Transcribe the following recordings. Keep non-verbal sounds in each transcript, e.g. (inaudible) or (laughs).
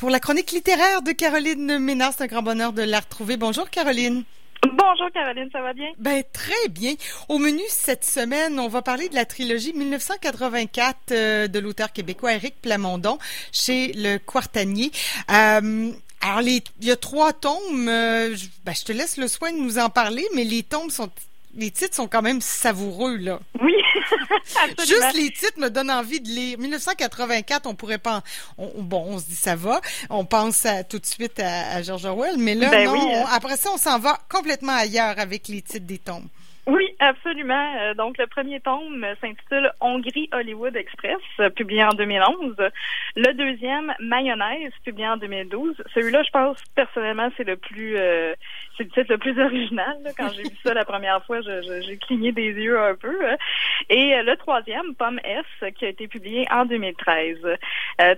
pour la chronique littéraire de Caroline Ménard. C'est un grand bonheur de la retrouver. Bonjour Caroline. Bonjour Caroline, ça va bien? Ben très bien. Au menu cette semaine, on va parler de la trilogie 1984 euh, de l'auteur québécois Éric Plamondon chez le Quartanier. Euh, alors, il y a trois tomes. Euh, ben, je te laisse le soin de nous en parler, mais les tomes sont les titres sont quand même savoureux, là. Oui. (laughs) Juste les titres me donnent envie de lire. 1984, on pourrait pas. bon, on se dit ça va. On pense tout de suite à, George Orwell, mais là, ben non. après ça, on s'en va complètement ailleurs avec les titres des tombes. Oui, absolument. Euh, donc, le premier tome s'intitule Hongrie Hollywood Express, publié en 2011. Le deuxième, Mayonnaise, publié en 2012. Celui-là, je pense, personnellement, c'est le plus, euh, c'est le titre le plus (laughs) original. Quand j'ai vu ça la première fois, j'ai cligné des yeux un peu. Et euh, le troisième, Pomme S, qui a été publié en 2013.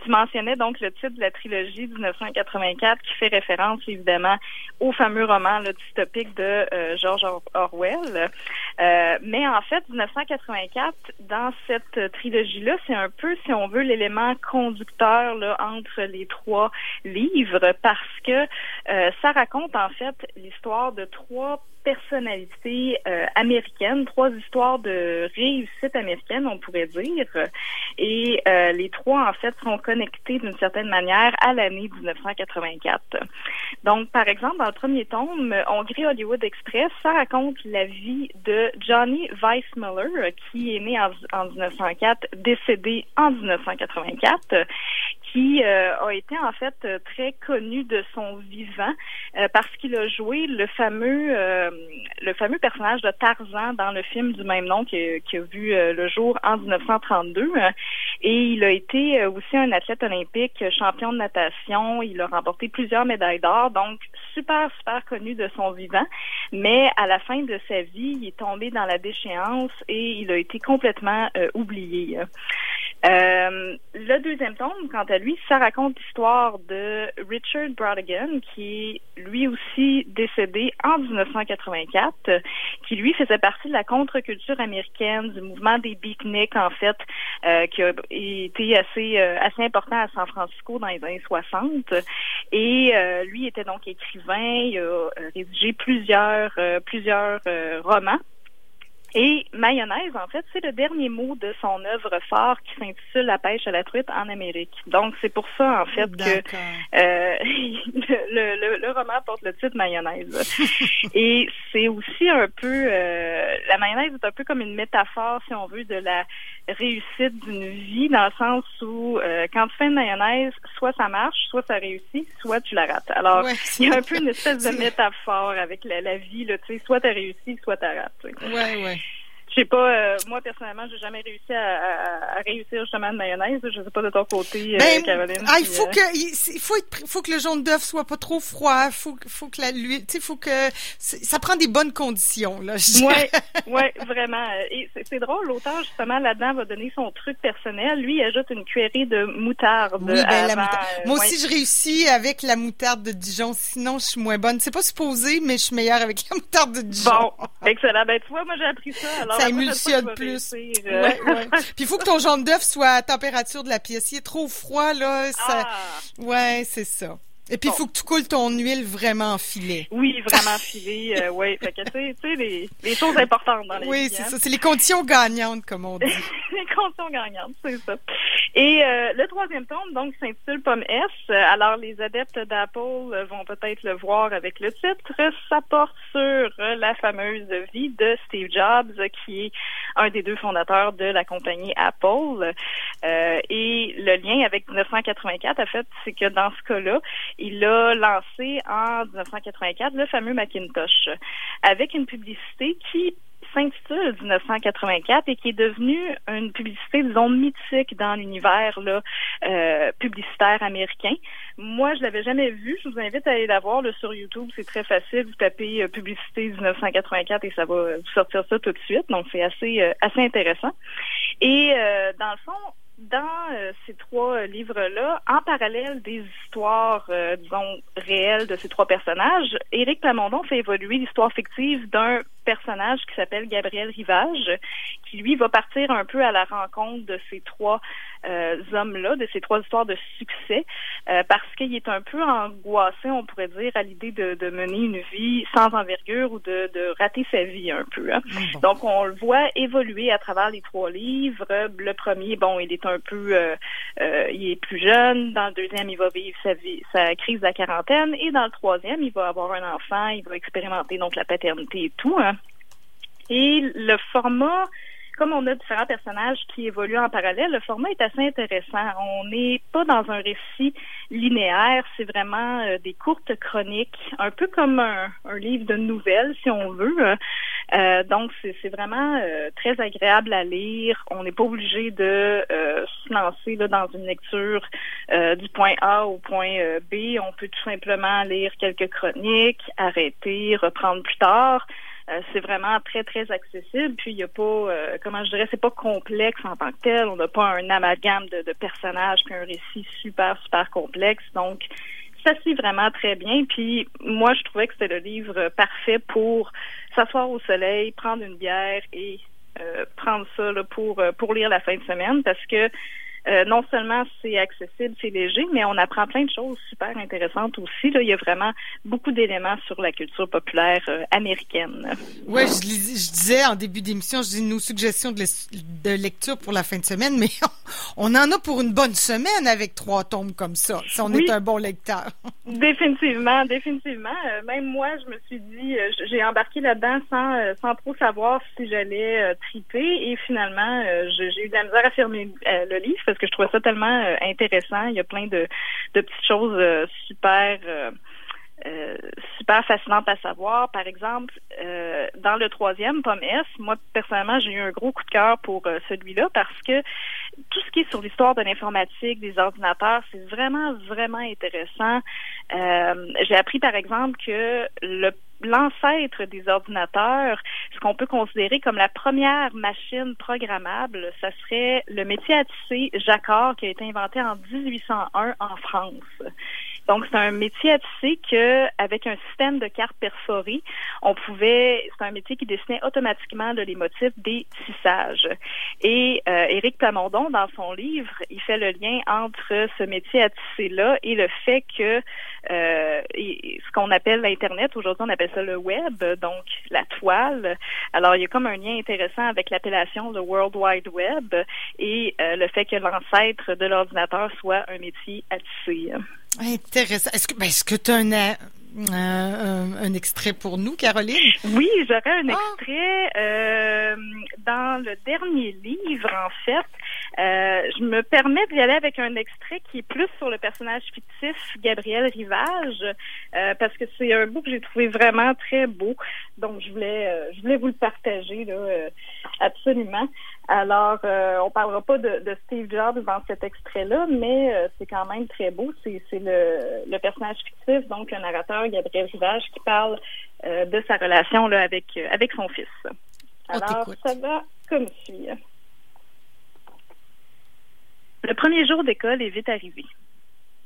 tu mentionnais donc le titre de la trilogie 1984, qui fait référence évidemment au fameux roman le dystopique de George Orwell. Euh, mais en fait, 1984, dans cette trilogie-là, c'est un peu, si on veut, l'élément conducteur là, entre les trois livres parce que euh, ça raconte en fait l'histoire de trois personnalités euh, américaines, trois histoires de réussite américaine, on pourrait dire. Et euh, les trois, en fait, sont connectés d'une certaine manière à l'année 1984. Donc, par exemple, dans le premier tome, Hongrie Hollywood Express, ça raconte la vie de Johnny Weissmuller, qui est né en, en 1904, décédé en 1984 qui euh, a été en fait très connu de son vivant euh, parce qu'il a joué le fameux euh, le fameux personnage de Tarzan dans le film du même nom qui, a vu le jour en 1932 et il a été aussi un athlète olympique, champion de natation, il a remporté plusieurs médailles d'or donc super super connu de son vivant. Mais à la fin de sa vie, il est tombé dans la déchéance et il a été complètement oublié. Euh, le deuxième tome, quant à lui, ça raconte l'histoire de Richard Brodigan, qui est lui aussi décédé en 1984, qui lui faisait partie de la contre-culture américaine, du mouvement des beatniks, en fait, euh, qui a été assez euh, assez important à San Francisco dans les années 60. Et lui était donc écrivain, il a rédigé plusieurs plusieurs romans. Et mayonnaise, en fait, c'est le dernier mot de son œuvre phare qui s'intitule La pêche à la truite en Amérique. Donc, c'est pour ça, en fait, que euh, (laughs) le, le, le, roman porte le titre mayonnaise. (laughs) Et c'est aussi un peu... Euh, la mayonnaise est un peu comme une métaphore, si on veut, de la réussite d'une vie, dans le sens où euh, quand tu fais une mayonnaise, soit ça marche, soit ça réussit, soit tu la rates. Alors, il y a un peu une espèce de (laughs) métaphore avec la, la vie, là, tu sais, soit tu as réussi, soit tu rates. Ouais, ouais. Je sais pas, euh, moi personnellement, j'ai jamais réussi à, à, réussir justement de mayonnaise. Je sais pas de ton côté, euh, ben, Caroline. Ah, il faut euh, que il faut être, faut que le jaune d'œuf soit pas trop froid. Faut faut que la l'huile, tu sais, faut que ça prend des bonnes conditions là. Ouais, (laughs) ouais, vraiment. Et c'est drôle, l'auteur justement là-dedans va donner son truc personnel. Lui, il ajoute une cuillerée de moutarde. Oui, ben, la moutarde. moi aussi, je réussis avec la moutarde de Dijon. Sinon, je suis moins bonne. C'est pas supposé, mais je suis meilleure avec la moutarde de Dijon. Bon, excellent. Ben tu vois, moi j'ai appris ça. Alors ça émulsionne plus. Ouais, (laughs) ouais. Puis il faut que ton jaune d'œuf soit à température de la pièce. Il est trop froid, là. Ça... Ah. Ouais, c'est ça. Et puis, il faut que tu coules ton huile vraiment en filet. Oui, vraiment filet, euh. Fait que, tu sais, les, les choses importantes dans Oui, c'est ça. C'est les conditions gagnantes, comme on dit. (laughs) les conditions gagnantes, c'est ça. Et euh, le troisième tome, donc, s'intitule Pomme S. Alors, les adeptes d'Apple vont peut-être le voir avec le titre. Ça porte sur la fameuse vie de Steve Jobs, qui est un des deux fondateurs de la compagnie Apple. Euh, et le lien avec 1984, en fait, c'est que dans ce cas-là, il a lancé en 1984 le fameux Macintosh avec une publicité qui s'intitule 1984 et qui est devenue une publicité, disons, mythique dans l'univers euh, publicitaire américain. Moi, je l'avais jamais vu. Je vous invite à aller la voir sur YouTube. C'est très facile. Vous tapez euh, publicité 1984 et ça va vous sortir ça tout de suite. Donc, c'est assez, euh, assez intéressant. Et dans le fond, dans euh, ces trois livres-là, en parallèle des histoires, euh, disons, réelles de ces trois personnages, Éric Plamondon fait évoluer l'histoire fictive d'un personnage qui s'appelle Gabriel Rivage, qui lui va partir un peu à la rencontre de ces trois euh, hommes-là, de ces trois histoires de succès, parce qu'il est un peu angoissé, on pourrait dire, à l'idée de, de, mener une vie sans envergure ou de, de rater sa vie un peu. Hein. Ah, Donc, on le voit évoluer à travers les trois livres. Le premier, bon, il est un peu, euh, euh, il est plus jeune. Dans le deuxième, il va vivre sa, vie, sa crise de la quarantaine. Et dans le troisième, il va avoir un enfant, il va expérimenter donc la paternité et tout. Hein. Et le format comme on a différents personnages qui évoluent en parallèle, le format est assez intéressant. On n'est pas dans un récit linéaire, c'est vraiment euh, des courtes chroniques, un peu comme un, livre de nouvelles, si on veut. Euh, donc, c'est vraiment euh, très agréable à lire. On n'est pas obligé de se lancer dans une lecture du point A au point B. On peut tout simplement lire quelques chroniques, arrêter, reprendre plus tard. Euh, c'est vraiment très, très accessible. Puis il n'y a pas, euh, comment je dirais, c'est pas complexe en tant que tel. On n'a pas un amalgame de, personnages puis un récit super, super complexe. Donc, ça se lit vraiment très bien. Puis moi, je trouvais que c'était le livre parfait pour s'asseoir au soleil, prendre une bière et euh, prendre ça pour pour lire la fin de semaine parce que euh, non seulement c'est accessible, c'est léger, mais on apprend plein de choses super intéressantes aussi. Là. Il y a vraiment beaucoup d'éléments sur la culture populaire euh, américaine. Oui, je, je, disais en début d'émission, je dis nos suggestions de, de, lecture pour la fin de semaine, mais (laughs) on, en a pour une bonne semaine avec trois tomes comme ça, si on est un bon lecteur. (laughs) définitivement, définitivement. Euh, même moi, je me suis dit, j'ai embarqué là-dedans sans, sans trop savoir si j'allais triper et finalement, j'ai eu de la misère à fermer le livre parce que je trouvais ça tellement euh, intéressant. Il y a plein de, de petites choses euh, super euh, super fascinantes à savoir. Par exemple, dans le troisième, Pomme S, moi personnellement, j'ai eu un gros coup de cœur pour celui-là parce que tout ce qui est sur l'histoire de l'informatique, des ordinateurs, c'est vraiment, vraiment intéressant. j'ai appris, par exemple, que le l'ancêtre des ordinateurs, ce qu'on peut considérer comme la première machine programmable, ça serait le métier à tisser Jacquard qui a été inventé en 1801 en France. Donc, c'est un métier à tisser que, avec un système de cartes perforées, on pouvait, c'est un métier qui dessinait automatiquement les motifs des tissages. Et euh, Éric Plamondon, dans son livre, il fait le lien entre ce métier à tisser-là et le fait que euh, ce qu'on appelle l'Internet, aujourd'hui on appelle ça le web, donc la toile. Alors, il y a comme un lien intéressant avec l'appellation le World Wide Web et euh, le fait que l'ancêtre de l'ordinateur soit un métier à tisser. Intéressant. Est-ce que, ben, est-ce que tu as un, un, un, extrait pour nous, Caroline? Oui, j'aurais un ah! extrait euh, dans le dernier livre, en fait. Euh, je me permets d'y aller avec un extrait qui est plus sur le personnage fictif Gabriel Rivage, euh, parce que c'est un bout que j'ai trouvé vraiment très beau. Donc, je voulais, euh, je voulais vous le partager là, euh, absolument. Alors, euh, on parlera pas de, de, Steve Jobs dans cet extrait-là, mais euh, c'est quand même très beau. C'est, le, le, personnage fictif, donc le narrateur Gabriel Rivage, qui parle euh, de sa relation là, avec, avec son fils. Alors, ça va comme suit. Le premier jour d'école est vite arrivé.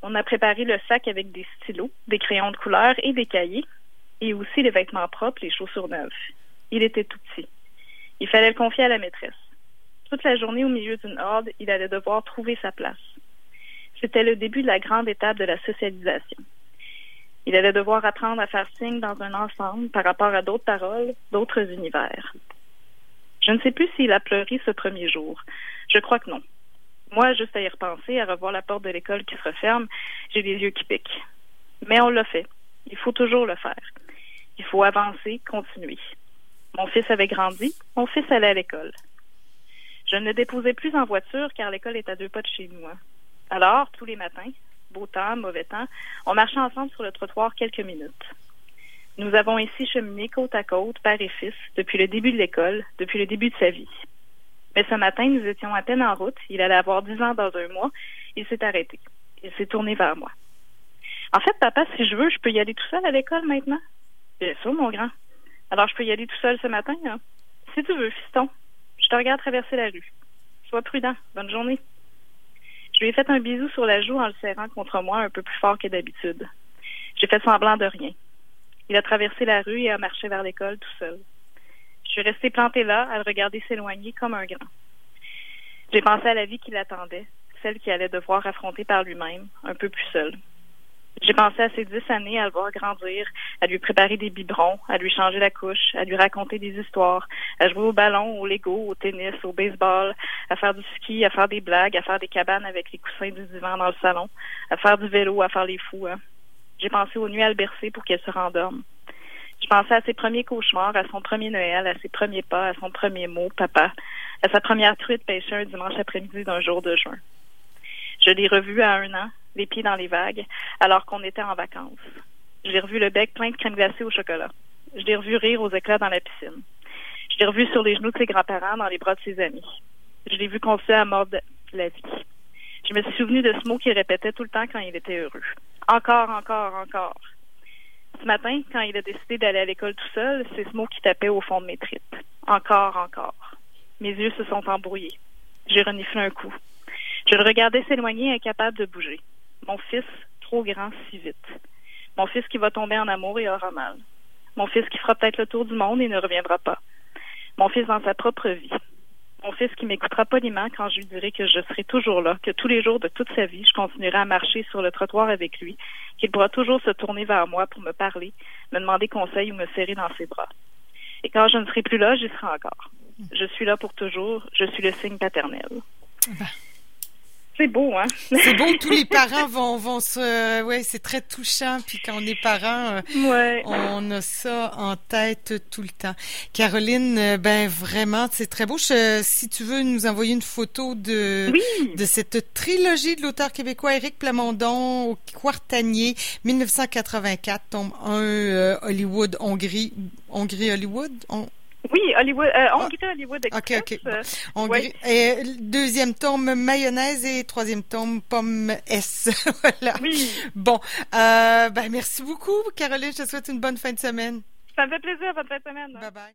On a préparé le sac avec des stylos, des crayons de couleur et des cahiers, et aussi les vêtements propres, les chaussures neuves. Il était tout petit. Il fallait le confier à la maîtresse. Toute la journée au milieu d'une horde, il allait devoir trouver sa place. C'était le début de la grande étape de la socialisation. Il allait devoir apprendre à faire signe dans un ensemble par rapport à d'autres paroles, d'autres univers. Je ne sais plus s'il a pleuré ce premier jour. Je crois que non. Moi, juste à y repenser, à revoir la porte de l'école qui se referme, j'ai les yeux qui piquent. Mais on l'a fait. Il faut toujours le faire. Il faut avancer, continuer. Mon fils avait grandi, mon fils allait à l'école. Je ne déposais plus en voiture car l'école est à deux pas de chez nous. Hein. Alors, tous les matins, beau temps, mauvais temps, on marchait ensemble sur le trottoir quelques minutes. Nous avons ici cheminé côte à côte, père et fils, depuis le début de l'école, depuis le début de sa vie. Mais ce matin, nous étions à peine en route. Il allait avoir dix ans dans un mois. Il s'est arrêté. Il s'est tourné vers moi. En fait, papa, si je veux, je peux y aller tout seul à l'école maintenant? Bien sûr, mon grand. Alors, je peux y aller tout seul ce matin, hein? Si tu veux, fiston. Je te regarde traverser la rue. Sois prudent. Bonne journée. Je lui ai fait un bisou sur la joue en le serrant contre moi un peu plus fort que d'habitude. J'ai fait semblant de rien. Il a traversé la rue et a marché vers l'école tout seul. Je suis restée plantée là, à le regarder s'éloigner comme un grand. J'ai pensé à la vie qui l'attendait, celle qu'il allait devoir affronter par lui-même, un peu plus seul. J'ai pensé à ces dix années à le voir grandir, à lui préparer des biberons, à lui changer la couche, à lui raconter des histoires, à jouer au ballon, au Lego, au tennis, au baseball, à faire du ski, à faire des blagues, à faire des cabanes avec les coussins du divan dans le salon, à faire du vélo, à faire les fous. Hein. J'ai pensé aux nuits à le bercer pour qu'elle se rendorme. Je pensais à ses premiers cauchemars, à son premier Noël, à ses premiers pas, à son premier mot, papa, à sa première truite pêchée un dimanche après-midi d'un jour de juin. Je l'ai revu à un an, les pieds dans les vagues, alors qu'on était en vacances. Je l'ai revu le bec plein de crème glacée au chocolat. Je l'ai revu rire aux éclats dans la piscine. Je l'ai revu sur les genoux de ses grands-parents, dans les bras de ses amis. Je l'ai vu confier à mort de la vie. Je me suis souvenu de ce mot qu'il répétait tout le temps quand il était heureux. Encore, encore, encore. Ce matin, quand il a décidé d'aller à l'école tout seul, c'est ce mot qui tapait au fond de mes tripes. Encore, encore. Mes yeux se sont embrouillés. J'ai reniflé un coup. Je le regardais s'éloigner, incapable de bouger. Mon fils, trop grand si vite. Mon fils qui va tomber en amour et aura mal. Mon fils qui fera peut-être le tour du monde et ne reviendra pas. Mon fils dans sa propre vie. Mon fils qui m'écoutera poliment quand je lui dirai que je serai toujours là, que tous les jours de toute sa vie, je continuerai à marcher sur le trottoir avec lui, qu'il pourra toujours se tourner vers moi pour me parler, me demander conseil ou me serrer dans ses bras. Et quand je ne serai plus là, j'y serai encore. Je suis là pour toujours, je suis le signe paternel. C'est beau, hein? c'est beau, tous les (laughs) parents vont, vont se. Ouais, c'est très touchant. Puis quand on est parent, euh, ouais. on a ça en tête tout le temps. Caroline, euh, ben vraiment, c'est très beau. si tu veux nous envoyer une photo de, de cette trilogie de l'auteur québécois Éric Plamondon au Quartanier, 1984, tombe 1, euh, Hollywood, Hongrie, Hongrie, Hollywood. Oui, Hollywood, euh, on ah, Hollywood Express. OK, OK. On et, deuxième tome, mayonnaise et troisième tome, pomme S. (laughs) voilà. Oui. Bon, euh, ben merci beaucoup, Caroline. Je te souhaite une bonne fin de semaine. Ça me fait plaisir, bonne fin de semaine. Bye bye.